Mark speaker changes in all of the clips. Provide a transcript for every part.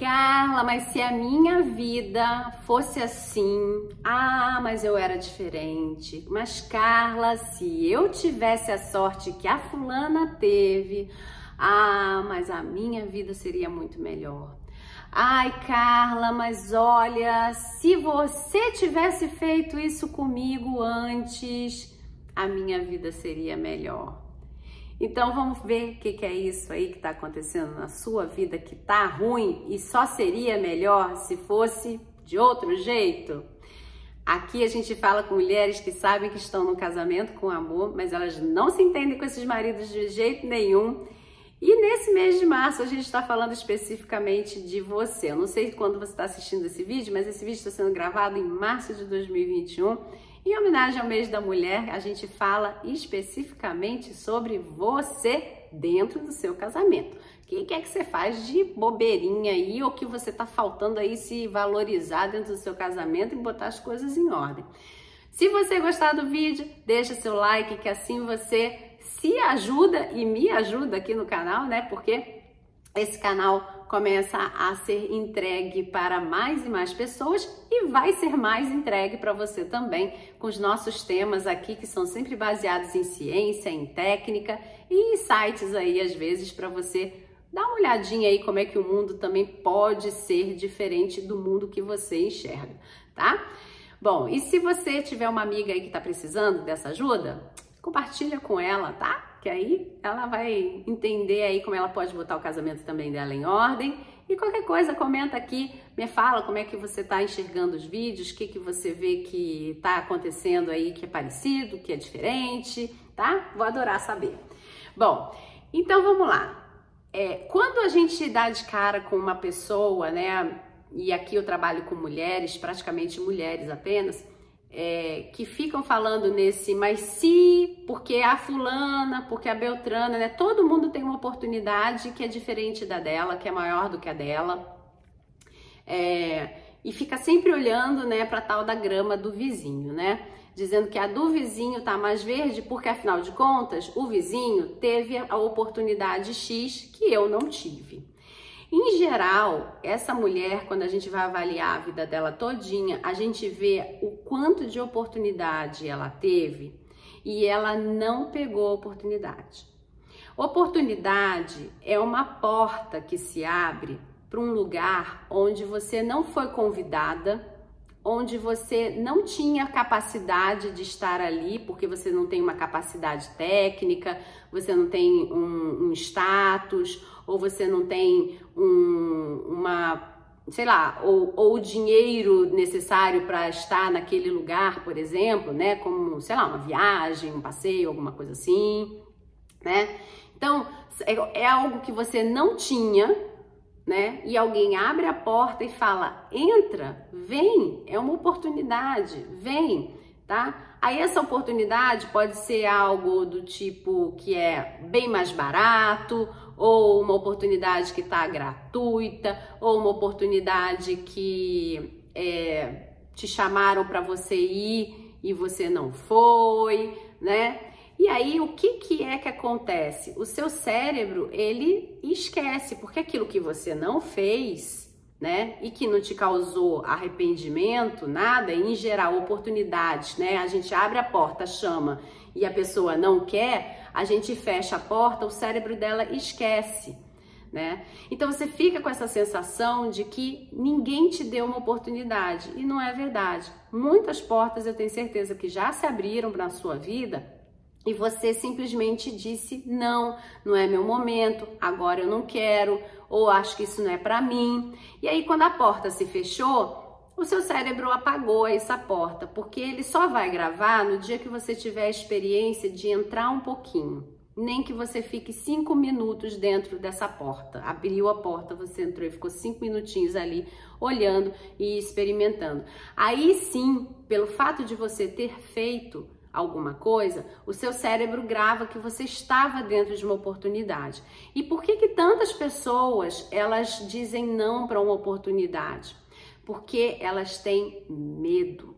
Speaker 1: Carla, mas se a minha vida fosse assim, ah, mas eu era diferente. Mas Carla, se eu tivesse a sorte que a fulana teve, ah, mas a minha vida seria muito melhor. Ai, Carla, mas olha, se você tivesse feito isso comigo antes, a minha vida seria melhor. Então vamos ver o que, que, é isso aí que está acontecendo na sua vida que tá ruim e só seria melhor se fosse de outro jeito. Aqui a gente fala com mulheres que sabem que estão no casamento com amor, mas elas não se entendem com esses maridos de jeito nenhum. E nesse mês de março a gente está falando especificamente de você. Eu não sei quando você está assistindo esse vídeo, mas esse vídeo está sendo gravado em março de 2021 em homenagem ao mês da mulher, a gente fala especificamente sobre você dentro do seu casamento. O que, é que você faz de bobeirinha aí ou que você está faltando aí se valorizar dentro do seu casamento e botar as coisas em ordem? Se você gostar do vídeo, deixa seu like que assim você se ajuda e me ajuda aqui no canal, né? Porque esse canal começa a ser entregue para mais e mais pessoas e vai ser mais entregue para você também com os nossos temas aqui que são sempre baseados em ciência, em técnica e sites aí às vezes para você dar uma olhadinha aí como é que o mundo também pode ser diferente do mundo que você enxerga, tá? Bom, e se você tiver uma amiga aí que está precisando dessa ajuda, compartilha com ela, tá? Que aí ela vai entender aí como ela pode botar o casamento também dela em ordem. E qualquer coisa, comenta aqui, me fala como é que você está enxergando os vídeos, o que, que você vê que está acontecendo aí que é parecido, que é diferente, tá? Vou adorar saber. Bom, então vamos lá. É, quando a gente dá de cara com uma pessoa, né? E aqui eu trabalho com mulheres, praticamente mulheres apenas, é, que ficam falando nesse, mas se, porque a fulana, porque a Beltrana, né? Todo mundo tem uma oportunidade que é diferente da dela, que é maior do que a dela. É, e fica sempre olhando, né, para tal da grama do vizinho, né? Dizendo que a do vizinho tá mais verde, porque afinal de contas, o vizinho teve a oportunidade X que eu não tive. Em geral, essa mulher, quando a gente vai avaliar a vida dela todinha, a gente vê o quanto de oportunidade ela teve e ela não pegou a oportunidade. Oportunidade é uma porta que se abre para um lugar onde você não foi convidada, onde você não tinha capacidade de estar ali, porque você não tem uma capacidade técnica, você não tem um, um status, ou você não tem um, uma, sei lá, ou, ou o dinheiro necessário para estar naquele lugar, por exemplo, né? Como, sei lá, uma viagem, um passeio, alguma coisa assim, né? Então, é, é algo que você não tinha, né? E alguém abre a porta e fala: entra, vem, é uma oportunidade, vem, tá? Aí essa oportunidade pode ser algo do tipo que é bem mais barato, ou uma oportunidade que está gratuita, ou uma oportunidade que é, te chamaram para você ir e você não foi, né? E aí, o que, que é que acontece? O seu cérebro, ele esquece, porque aquilo que você não fez, né, e que não te causou arrependimento, nada, em geral, oportunidades, né, a gente abre a porta, chama, e a pessoa não quer, a gente fecha a porta, o cérebro dela esquece. Né? Então você fica com essa sensação de que ninguém te deu uma oportunidade e não é verdade. Muitas portas eu tenho certeza que já se abriram na sua vida e você simplesmente disse não, não é meu momento, agora eu não quero, ou acho que isso não é para mim. E aí quando a porta se fechou, o seu cérebro apagou essa porta, porque ele só vai gravar no dia que você tiver a experiência de entrar um pouquinho. Nem que você fique cinco minutos dentro dessa porta. Abriu a porta, você entrou e ficou cinco minutinhos ali olhando e experimentando. Aí sim, pelo fato de você ter feito, alguma coisa, o seu cérebro grava que você estava dentro de uma oportunidade. E por que que tantas pessoas elas dizem não para uma oportunidade? Porque elas têm medo.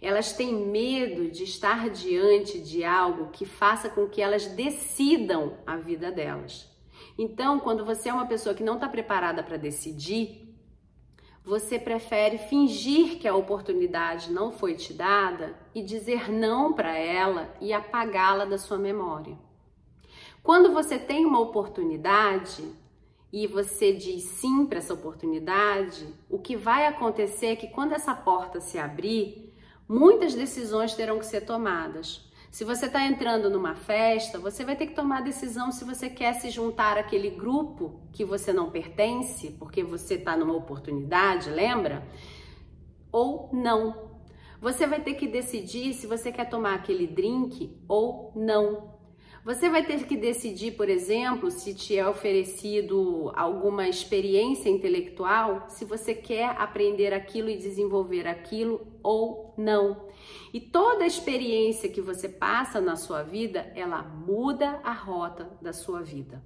Speaker 1: Elas têm medo de estar diante de algo que faça com que elas decidam a vida delas. Então, quando você é uma pessoa que não está preparada para decidir, você prefere fingir que a oportunidade não foi te dada e dizer não para ela e apagá-la da sua memória. Quando você tem uma oportunidade e você diz sim para essa oportunidade, o que vai acontecer é que quando essa porta se abrir, muitas decisões terão que ser tomadas. Se você está entrando numa festa, você vai ter que tomar a decisão se você quer se juntar àquele grupo que você não pertence, porque você está numa oportunidade, lembra? Ou não. Você vai ter que decidir se você quer tomar aquele drink ou não. Você vai ter que decidir, por exemplo, se te é oferecido alguma experiência intelectual, se você quer aprender aquilo e desenvolver aquilo ou não. E toda experiência que você passa na sua vida, ela muda a rota da sua vida.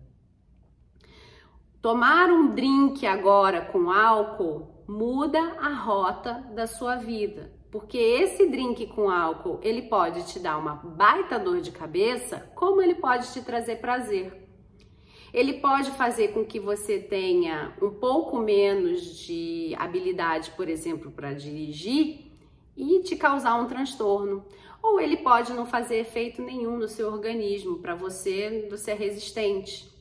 Speaker 1: Tomar um drink agora com álcool muda a rota da sua vida. Porque esse drink com álcool, ele pode te dar uma baita dor de cabeça, como ele pode te trazer prazer. Ele pode fazer com que você tenha um pouco menos de habilidade, por exemplo, para dirigir e te causar um transtorno. Ou ele pode não fazer efeito nenhum no seu organismo, para você ser resistente.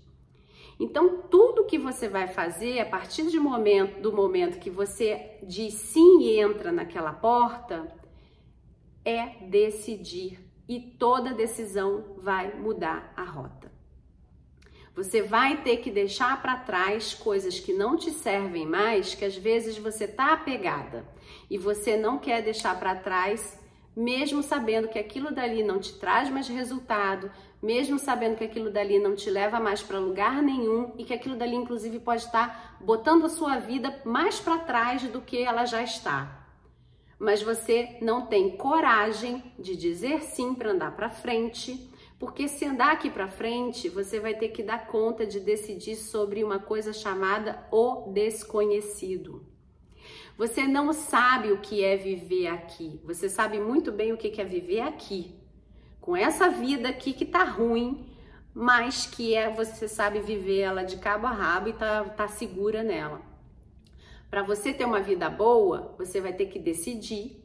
Speaker 1: Então, tudo que você vai fazer a partir de momento, do momento que você diz sim e entra naquela porta, é decidir. E toda decisão vai mudar a rota. Você vai ter que deixar para trás coisas que não te servem mais, que às vezes você tá apegada e você não quer deixar para trás, mesmo sabendo que aquilo dali não te traz mais resultado, mesmo sabendo que aquilo dali não te leva mais para lugar nenhum e que aquilo dali, inclusive, pode estar botando a sua vida mais para trás do que ela já está. Mas você não tem coragem de dizer sim para andar para frente, porque se andar aqui para frente, você vai ter que dar conta de decidir sobre uma coisa chamada o desconhecido. Você não sabe o que é viver aqui. Você sabe muito bem o que é viver aqui, com essa vida aqui que tá ruim, mas que é você sabe viver ela de cabo a rabo e tá, tá segura nela. Para você ter uma vida boa, você vai ter que decidir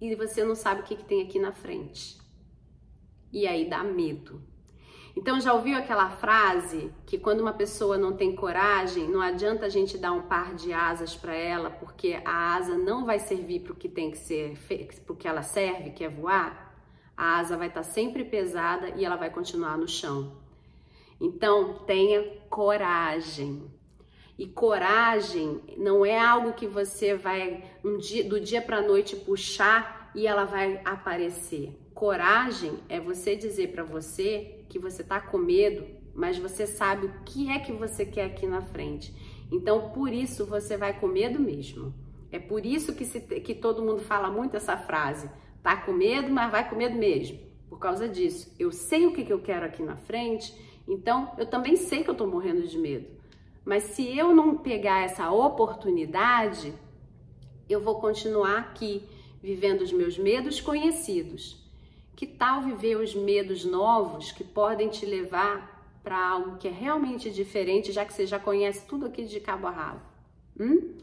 Speaker 1: e você não sabe o que, que tem aqui na frente. E aí dá medo. Então já ouviu aquela frase que quando uma pessoa não tem coragem, não adianta a gente dar um par de asas para ela, porque a asa não vai servir para o que tem que ser, para o que ela serve, que é voar? a asa vai estar sempre pesada e ela vai continuar no chão. Então, tenha coragem. E coragem não é algo que você vai um dia, do dia para a noite puxar e ela vai aparecer. Coragem é você dizer para você que você está com medo, mas você sabe o que é que você quer aqui na frente. Então, por isso você vai com medo mesmo. É por isso que, se, que todo mundo fala muito essa frase Tá com medo, mas vai com medo mesmo. Por causa disso, eu sei o que, que eu quero aqui na frente, então eu também sei que eu tô morrendo de medo. Mas se eu não pegar essa oportunidade, eu vou continuar aqui vivendo os meus medos conhecidos. Que tal viver os medos novos que podem te levar para algo que é realmente diferente, já que você já conhece tudo aqui de cabo a rabo? Hum?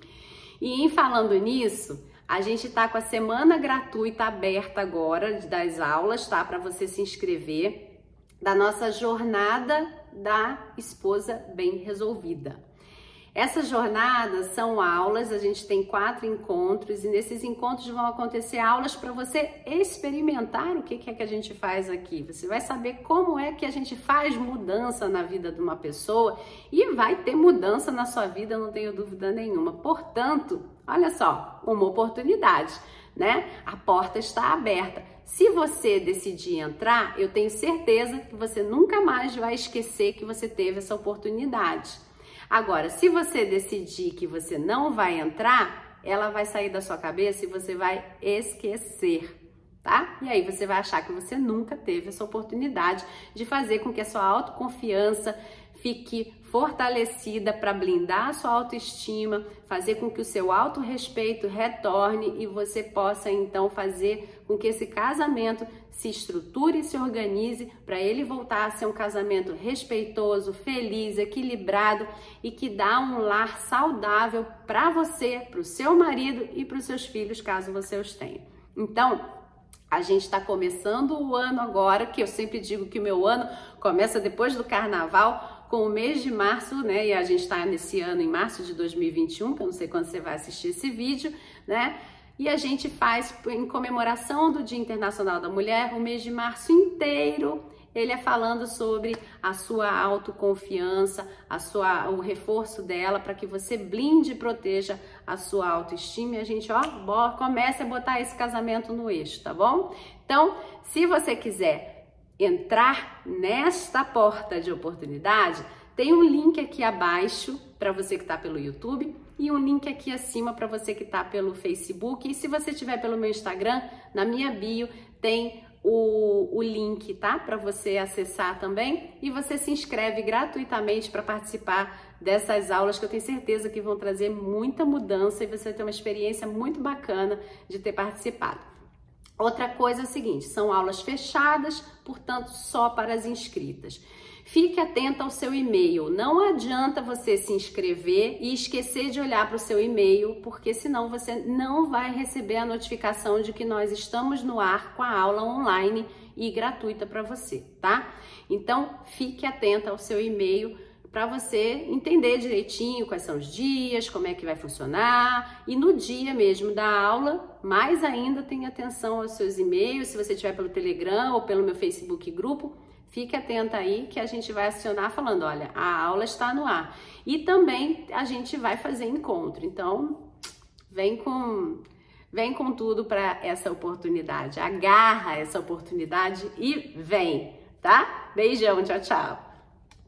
Speaker 1: E em falando nisso, a gente está com a semana gratuita aberta agora das aulas, tá? Para você se inscrever da nossa jornada da esposa bem resolvida. Essas jornadas são aulas, a gente tem quatro encontros e nesses encontros vão acontecer aulas para você experimentar o que é que a gente faz aqui. Você vai saber como é que a gente faz mudança na vida de uma pessoa e vai ter mudança na sua vida, não tenho dúvida nenhuma. Portanto, olha só, uma oportunidade, né? A porta está aberta. Se você decidir entrar, eu tenho certeza que você nunca mais vai esquecer que você teve essa oportunidade. Agora, se você decidir que você não vai entrar, ela vai sair da sua cabeça e você vai esquecer, tá? E aí você vai achar que você nunca teve essa oportunidade de fazer com que a sua autoconfiança fique fortalecida para blindar a sua autoestima, fazer com que o seu autorrespeito retorne e você possa então fazer com que esse casamento se estruture e se organize para ele voltar a ser um casamento respeitoso, feliz, equilibrado e que dá um lar saudável para você, para o seu marido e para os seus filhos, caso você os tenha. Então, a gente está começando o ano agora, que eu sempre digo que o meu ano começa depois do carnaval, com o mês de março, né? E a gente está nesse ano em março de 2021, que eu não sei quando você vai assistir esse vídeo, né? E a gente faz em comemoração do Dia Internacional da Mulher o mês de março inteiro. Ele é falando sobre a sua autoconfiança, a sua, o reforço dela para que você blinde e proteja a sua autoestima. E a gente, ó, comece a botar esse casamento no eixo, tá bom? Então, se você quiser entrar nesta porta de oportunidade, tem um link aqui abaixo para você que está pelo YouTube e um link aqui acima para você que está pelo Facebook. E se você estiver pelo meu Instagram, na minha bio tem o, o link, tá? Para você acessar também e você se inscreve gratuitamente para participar dessas aulas que eu tenho certeza que vão trazer muita mudança e você ter uma experiência muito bacana de ter participado. Outra coisa é o seguinte: são aulas fechadas, portanto, só para as inscritas. Fique atento ao seu e-mail. Não adianta você se inscrever e esquecer de olhar para o seu e-mail, porque senão você não vai receber a notificação de que nós estamos no ar com a aula online e gratuita para você, tá? Então, fique atento ao seu e-mail para você entender direitinho quais são os dias, como é que vai funcionar e no dia mesmo da aula, mais ainda tenha atenção aos seus e-mails, se você tiver pelo Telegram ou pelo meu Facebook grupo, Fique atenta aí que a gente vai acionar falando, olha, a aula está no ar. E também a gente vai fazer encontro. Então, vem com vem com tudo para essa oportunidade. Agarra essa oportunidade e vem, tá? Beijão, tchau, tchau.